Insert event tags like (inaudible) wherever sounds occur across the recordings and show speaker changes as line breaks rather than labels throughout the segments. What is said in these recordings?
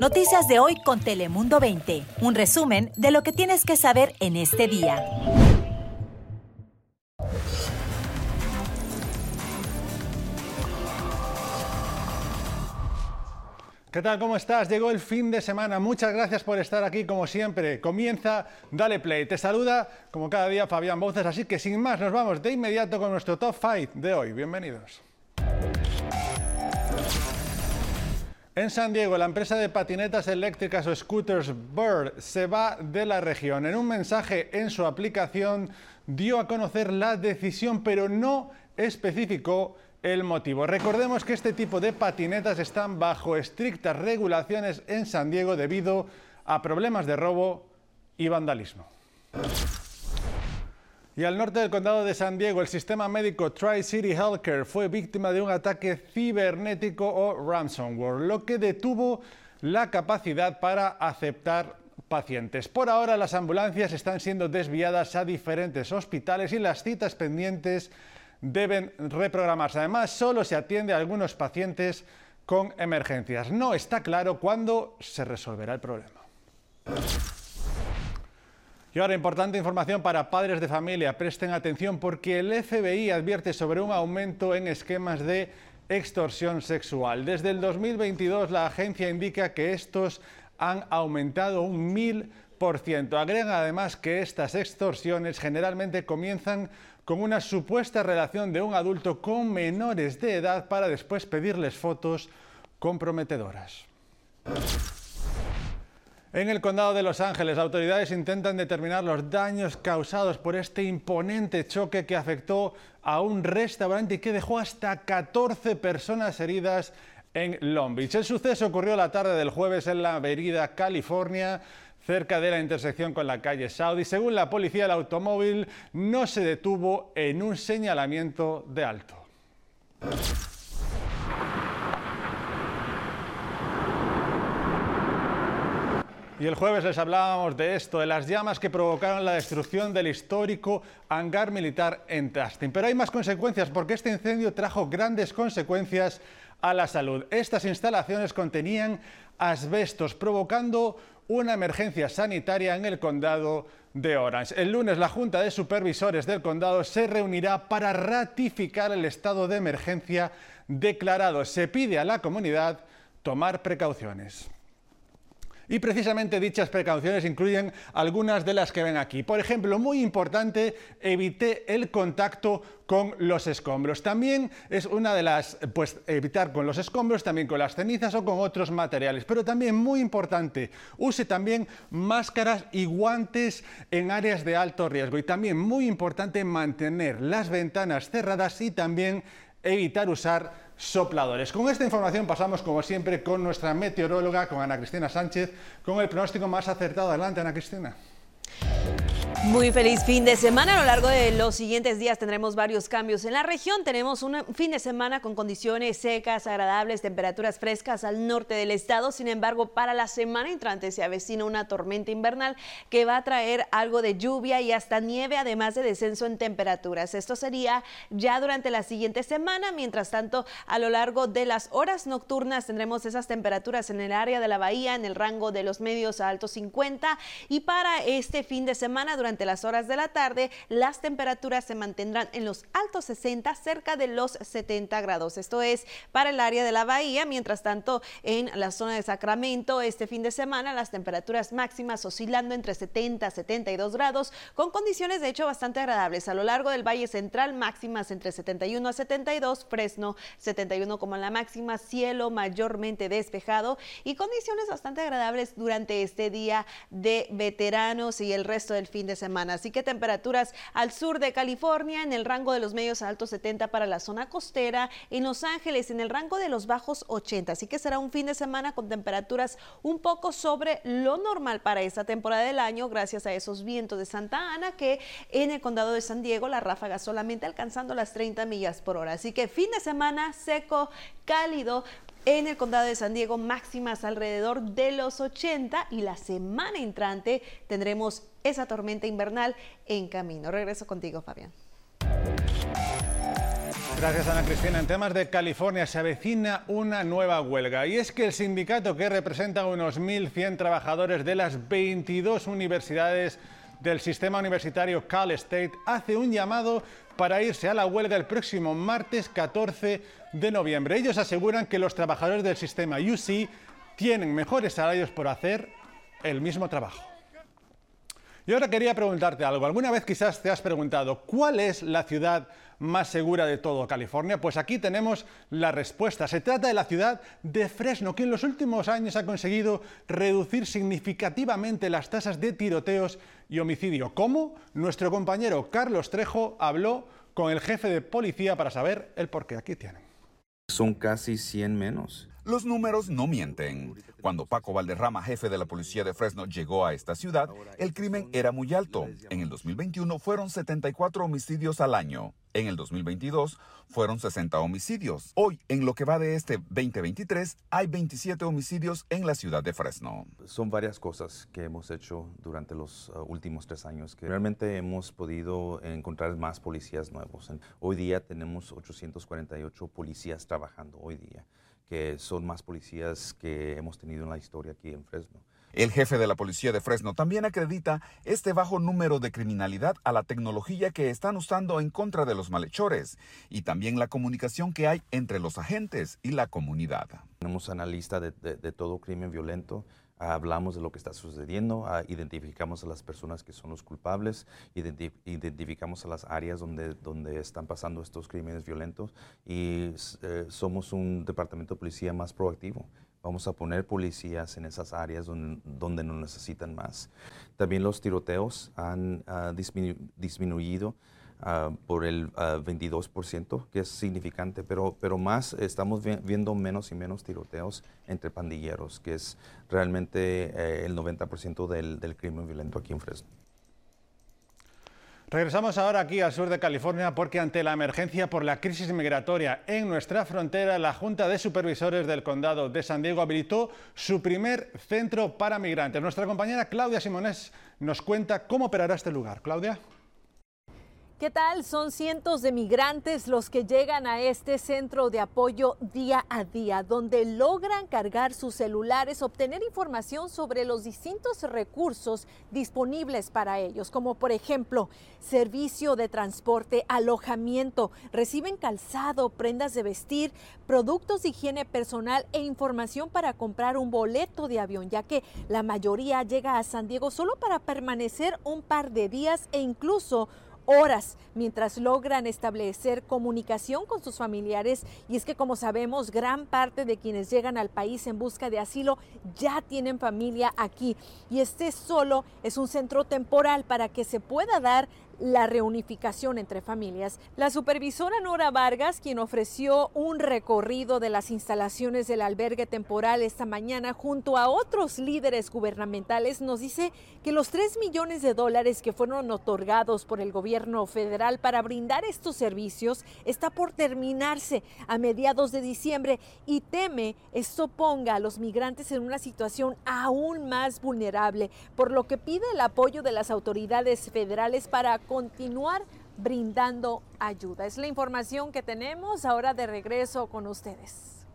Noticias de hoy con Telemundo 20. Un resumen de lo que tienes que saber en este día.
¿Qué tal? ¿Cómo estás? Llegó el fin de semana. Muchas gracias por estar aquí como siempre. Comienza Dale Play. Te saluda como cada día Fabián Bouces. Así que sin más nos vamos de inmediato con nuestro top 5 de hoy. Bienvenidos. En San Diego, la empresa de patinetas eléctricas o scooters Bird se va de la región. En un mensaje en su aplicación dio a conocer la decisión, pero no especificó el motivo. Recordemos que este tipo de patinetas están bajo estrictas regulaciones en San Diego debido a problemas de robo y vandalismo. Y al norte del condado de San Diego, el sistema médico Tri-City Healthcare fue víctima de un ataque cibernético o ransomware, lo que detuvo la capacidad para aceptar pacientes. Por ahora, las ambulancias están siendo desviadas a diferentes hospitales y las citas pendientes deben reprogramarse. Además, solo se atiende a algunos pacientes con emergencias. No está claro cuándo se resolverá el problema. Y ahora, importante información para padres de familia. Presten atención porque el FBI advierte sobre un aumento en esquemas de extorsión sexual. Desde el 2022, la agencia indica que estos han aumentado un mil. Agregan además que estas extorsiones generalmente comienzan con una supuesta relación de un adulto con menores de edad para después pedirles fotos comprometedoras. En el condado de Los Ángeles, autoridades intentan determinar los daños causados por este imponente choque que afectó a un restaurante y que dejó hasta 14 personas heridas en Long Beach. El suceso ocurrió la tarde del jueves en la avenida California cerca de la intersección con la calle Saudi. Según la policía, el automóvil no se detuvo en un señalamiento de alto. Y el jueves les hablábamos de esto, de las llamas que provocaron la destrucción del histórico hangar militar en Tustin. Pero hay más consecuencias porque este incendio trajo grandes consecuencias a la salud. Estas instalaciones contenían asbestos, provocando una emergencia sanitaria en el condado de Orange. El lunes la Junta de Supervisores del condado se reunirá para ratificar el estado de emergencia declarado. Se pide a la comunidad tomar precauciones. Y precisamente dichas precauciones incluyen algunas de las que ven aquí. Por ejemplo, muy importante, evite el contacto con los escombros. También es una de las, pues evitar con los escombros, también con las cenizas o con otros materiales. Pero también muy importante, use también máscaras y guantes en áreas de alto riesgo. Y también muy importante mantener las ventanas cerradas y también evitar usar sopladores. Con esta información pasamos, como siempre, con nuestra meteoróloga, con Ana Cristina Sánchez, con el pronóstico más acertado. Adelante, Ana Cristina.
Muy feliz fin de semana. A lo largo de los siguientes días tendremos varios cambios en la región. Tenemos un fin de semana con condiciones secas, agradables, temperaturas frescas al norte del estado. Sin embargo, para la semana entrante se avecina una tormenta invernal que va a traer algo de lluvia y hasta nieve, además de descenso en temperaturas. Esto sería ya durante la siguiente semana. Mientras tanto, a lo largo de las horas nocturnas tendremos esas temperaturas en el área de la bahía en el rango de los medios a altos 50 y para este fin de semana durante las horas de la tarde, las temperaturas se mantendrán en los altos 60, cerca de los 70 grados. Esto es para el área de la bahía. Mientras tanto, en la zona de Sacramento, este fin de semana, las temperaturas máximas oscilando entre 70 a 72 grados, con condiciones de hecho bastante agradables. A lo largo del Valle Central, máximas entre 71 a 72, Fresno 71 como la máxima, cielo mayormente despejado y condiciones bastante agradables durante este día de veteranos y el resto del fin de semana. Así que temperaturas al sur de California en el rango de los medios a altos 70 para la zona costera, en Los Ángeles en el rango de los bajos 80. Así que será un fin de semana con temperaturas un poco sobre lo normal para esta temporada del año gracias a esos vientos de Santa Ana que en el condado de San Diego la ráfaga solamente alcanzando las 30 millas por hora. Así que fin de semana seco, cálido, en el condado de San Diego máximas alrededor de los 80 y la semana entrante tendremos esa tormenta invernal en camino. Regreso contigo, Fabián.
Gracias Ana Cristina. En temas de California se avecina una nueva huelga y es que el sindicato que representa a unos 1.100 trabajadores de las 22 universidades del sistema universitario Cal State hace un llamado para irse a la huelga el próximo martes 14 de noviembre. Ellos aseguran que los trabajadores del sistema UC tienen mejores salarios por hacer el mismo trabajo. Y ahora quería preguntarte algo. ¿Alguna vez quizás te has preguntado cuál es la ciudad más segura de todo California? Pues aquí tenemos la respuesta. Se trata de la ciudad de Fresno, que en los últimos años ha conseguido reducir significativamente las tasas de tiroteos y homicidio. ¿Cómo? Nuestro compañero Carlos Trejo habló con el jefe de policía para saber el por qué. Aquí tienen.
Son casi 100 menos.
Los números no mienten. Cuando Paco Valderrama, jefe de la policía de Fresno, llegó a esta ciudad, el crimen era muy alto. En el 2021 fueron 74 homicidios al año. En el 2022 fueron 60 homicidios. Hoy, en lo que va de este 2023, hay 27 homicidios en la ciudad de Fresno.
Son varias cosas que hemos hecho durante los uh, últimos tres años que realmente hemos podido encontrar más policías nuevos. Hoy día tenemos 848 policías trabajando hoy día que son más policías que hemos tenido en la historia aquí en Fresno.
El jefe de la policía de Fresno también acredita este bajo número de criminalidad a la tecnología que están usando en contra de los malhechores y también la comunicación que hay entre los agentes y la comunidad.
Tenemos una lista de, de todo crimen violento hablamos de lo que está sucediendo, identificamos a las personas que son los culpables, identificamos a las áreas donde, donde están pasando estos crímenes violentos y eh, somos un departamento de policía más proactivo. Vamos a poner policías en esas áreas donde, donde nos necesitan más. También los tiroteos han uh, disminuido. Ah, por el 22%, ah, que es significante, pero, pero más estamos viendo menos y menos tiroteos entre pandilleros, que es realmente eh, el 90% del, del crimen violento aquí en Fresno.
Regresamos ahora aquí al sur de California porque ante la emergencia por la crisis migratoria en nuestra frontera, la Junta de Supervisores del Condado de San Diego habilitó su primer centro para migrantes. Nuestra compañera Claudia Simones nos cuenta cómo operará este lugar. Claudia.
¿Qué tal? Son cientos de migrantes los que llegan a este centro de apoyo día a día, donde logran cargar sus celulares, obtener información sobre los distintos recursos disponibles para ellos, como por ejemplo servicio de transporte, alojamiento, reciben calzado, prendas de vestir, productos de higiene personal e información para comprar un boleto de avión, ya que la mayoría llega a San Diego solo para permanecer un par de días e incluso horas mientras logran establecer comunicación con sus familiares. Y es que como sabemos, gran parte de quienes llegan al país en busca de asilo ya tienen familia aquí. Y este solo es un centro temporal para que se pueda dar la reunificación entre familias. La supervisora Nora Vargas, quien ofreció un recorrido de las instalaciones del albergue temporal esta mañana junto a otros líderes gubernamentales, nos dice que los 3 millones de dólares que fueron otorgados por el gobierno federal para brindar estos servicios está por terminarse a mediados de diciembre y teme esto ponga a los migrantes en una situación aún más vulnerable, por lo que pide el apoyo de las autoridades federales para continuar brindando ayuda. Es la información que tenemos ahora de regreso con ustedes.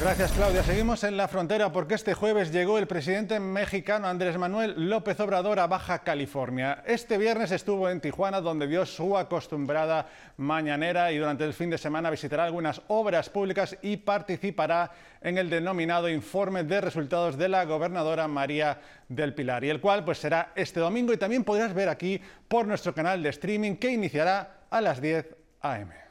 Gracias Claudia. Seguimos en la frontera porque este jueves llegó el presidente mexicano Andrés Manuel López Obrador a Baja California. Este viernes estuvo en Tijuana donde dio su acostumbrada mañanera y durante el fin de semana visitará algunas obras públicas y participará en el denominado informe de resultados de la gobernadora María del Pilar y el cual pues será este domingo y también podrás ver aquí por nuestro canal de streaming que iniciará a las 10 a.m.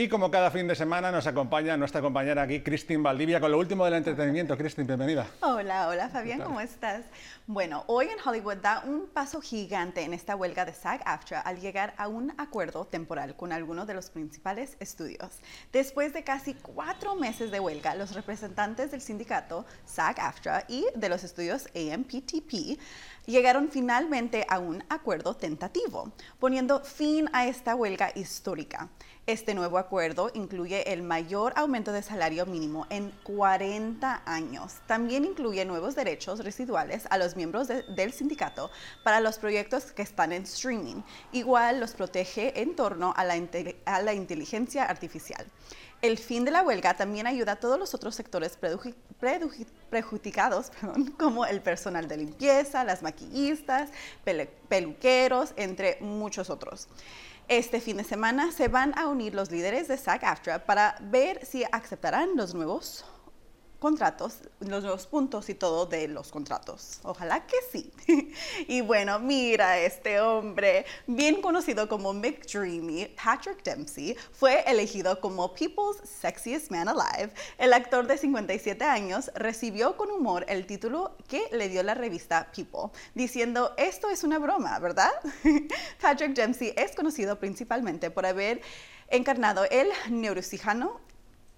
Y como cada fin de semana nos acompaña nuestra compañera aquí, Cristin Valdivia, con lo último del entretenimiento. Cristin, bienvenida.
Hola, hola Fabián, ¿cómo estás? Bueno, hoy en Hollywood da un paso gigante en esta huelga de SAG-AFTRA al llegar a un acuerdo temporal con algunos de los principales estudios. Después de casi cuatro meses de huelga, los representantes del sindicato SAG-AFTRA y de los estudios AMPTP llegaron finalmente a un acuerdo tentativo, poniendo fin a esta huelga histórica. Este nuevo acuerdo incluye el mayor aumento de salario mínimo en 40 años. También incluye nuevos derechos residuales a los miembros del sindicato para los proyectos que están en streaming. Igual los protege en torno a la, inteligencia artificial. El fin de la huelga también ayuda a todos los otros sectores prejudicados, (laughs) como el personal de limpieza, las maquillistas, peluqueros, entre muchos otros. Este fin de semana se van a unir los líderes de SAG-AFTRA para ver si aceptarán los nuevos contratos, los nuevos puntos y todo de los contratos. Ojalá que sí. (laughs) y bueno, mira este hombre, bien conocido como McDreamy, Patrick Dempsey, fue elegido como People's Sexiest Man Alive. El actor de 57 años recibió con humor el título que le dio la revista People, diciendo, esto es una broma, ¿verdad? (laughs) Patrick Dempsey es conocido principalmente por haber encarnado el neurocirujano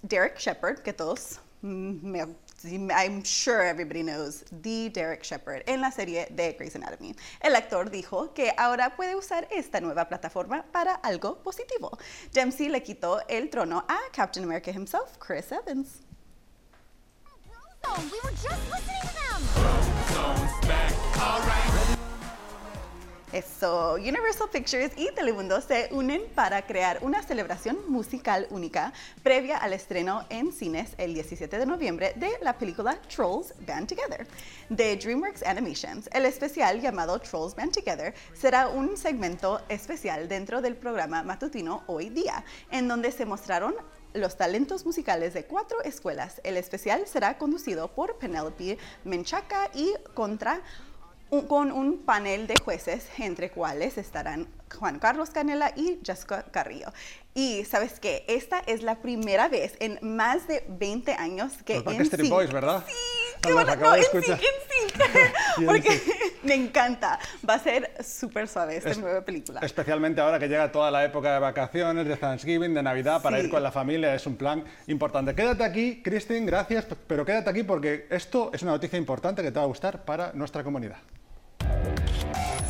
Derek Shepard, que todos I'm sure everybody knows the Derek Shepard en la serie de Grey's Anatomy. El actor dijo que ahora puede usar esta nueva plataforma para algo positivo. Dempsey le quitó el trono a Captain America himself, Chris Evans. We were just listening to them. Eso, Universal Pictures y Telemundo se unen para crear una celebración musical única previa al estreno en cines el 17 de noviembre de la película Trolls Band Together de DreamWorks Animations. El especial llamado Trolls Band Together será un segmento especial dentro del programa matutino Hoy Día, en donde se mostraron los talentos musicales de cuatro escuelas. El especial será conducido por Penelope Menchaca y contra con un panel de jueces, entre cuales estarán Juan Carlos Canela y Jessica Carrillo. Y sabes qué, esta es la primera vez en más de 20 años que
Los Backstreet Boys, ¿verdad?
Sí, qué bueno, no, en sí, en (laughs) (laughs) porque (laughs) me encanta. Va a ser súper suave esta nueva película.
Especialmente ahora que llega toda la época de vacaciones, de Thanksgiving, de Navidad, para ir con la familia, es un plan importante. Quédate aquí, Christine, gracias, pero quédate aquí porque esto es una noticia importante que te va a gustar para nuestra comunidad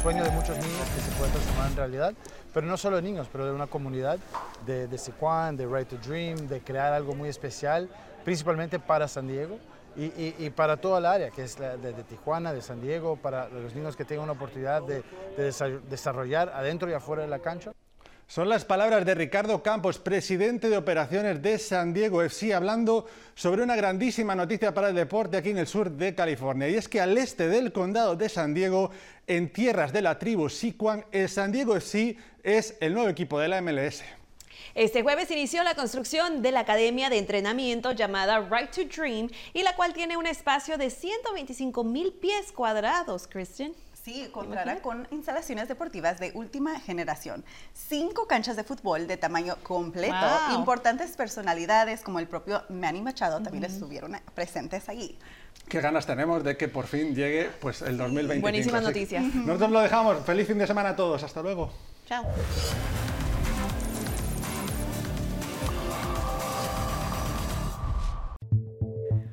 sueño de muchos niños que se puede transformar en realidad, pero no solo de niños, pero de una comunidad de, de Siquan, de Right to Dream, de crear algo muy especial, principalmente para San Diego. Y, para toda el área, que es de, de, Tijuana, de San Diego, para los niños que tengan una oportunidad de desarrollar adentro y afuera de la cancha.
Son las palabras de Ricardo Campos, presidente de operaciones de San Diego FC, hablando sobre una grandísima noticia para el deporte aquí en el sur de California. Y es que al este del condado de San Diego, en tierras de la tribu Siquan, el San Diego FC es el nuevo equipo de la MLS.
Este jueves inició la construcción de la academia de entrenamiento llamada Right to Dream y la cual tiene un espacio de 125 mil pies cuadrados, Christian.
Sí, contará con instalaciones deportivas de última generación, cinco canchas de fútbol de tamaño completo, importantes personalidades como el propio Manny Machado también estuvieron presentes allí.
Qué ganas tenemos de que por fin llegue pues el 2020.
Buenísimas noticias.
Nosotros lo dejamos. Feliz fin de semana a todos. Hasta luego.
Chao.